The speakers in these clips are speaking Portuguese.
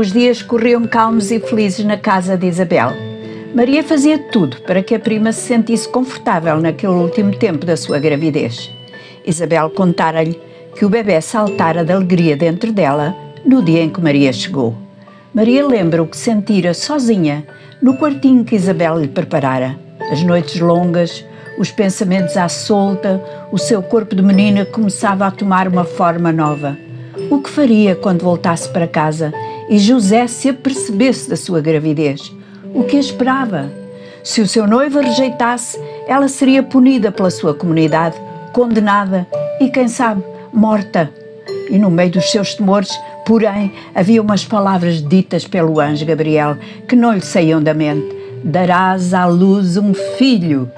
Os dias corriam calmos e felizes na casa de Isabel. Maria fazia tudo para que a prima se sentisse confortável naquele último tempo da sua gravidez. Isabel contara-lhe que o bebê saltara de alegria dentro dela no dia em que Maria chegou. Maria lembra o que sentira sozinha no quartinho que Isabel lhe preparara. As noites longas, os pensamentos à solta, o seu corpo de menina começava a tomar uma forma nova. O que faria quando voltasse para casa e José se apercebesse da sua gravidez? O que esperava? Se o seu noivo a rejeitasse, ela seria punida pela sua comunidade, condenada e, quem sabe, morta. E no meio dos seus temores, porém, havia umas palavras ditas pelo anjo Gabriel que não lhe saíam da mente: Darás à luz um filho.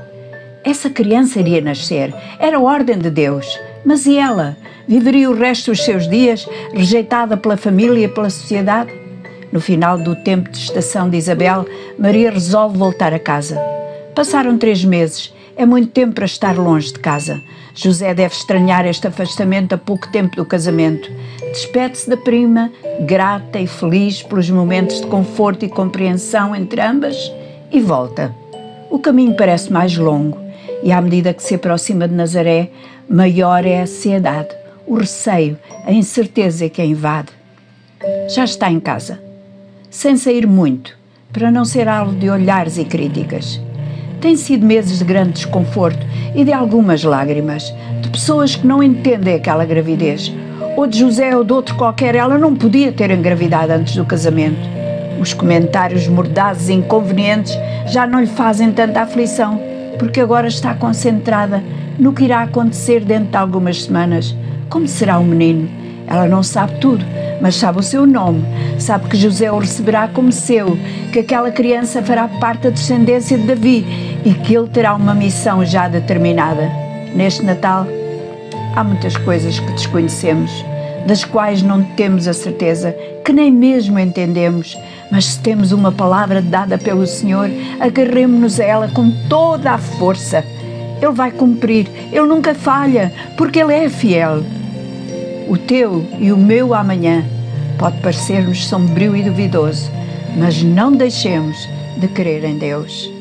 Essa criança iria nascer, era a ordem de Deus. Mas e ela? Viveria o resto dos seus dias rejeitada pela família e pela sociedade? No final do tempo de estação de Isabel, Maria resolve voltar a casa. Passaram três meses. É muito tempo para estar longe de casa. José deve estranhar este afastamento a pouco tempo do casamento. Despede-se da prima, grata e feliz pelos momentos de conforto e compreensão entre ambas, e volta. O caminho parece mais longo e à medida que se aproxima de Nazaré, maior é a ansiedade, o receio, a incerteza que a invade. Já está em casa, sem sair muito, para não ser alvo de olhares e críticas. Tem sido meses de grande desconforto e de algumas lágrimas, de pessoas que não entendem aquela gravidez. Ou de José ou de outro qualquer, ela não podia ter engravidado antes do casamento. Os comentários mordazes e inconvenientes já não lhe fazem tanta aflição porque agora está concentrada no que irá acontecer dentro de algumas semanas. Como será o menino? Ela não sabe tudo, mas sabe o seu nome, sabe que José o receberá como seu, que aquela criança fará parte da descendência de Davi e que ele terá uma missão já determinada. Neste Natal, há muitas coisas que desconhecemos, das quais não temos a certeza, que nem mesmo entendemos, mas se temos uma palavra dada pelo Senhor, agarremos-nos a ela com toda a força. Ele vai cumprir, ele nunca falha, porque ele é fiel. O teu e o meu amanhã pode parecer-nos sombrio e duvidoso, mas não deixemos de crer em Deus.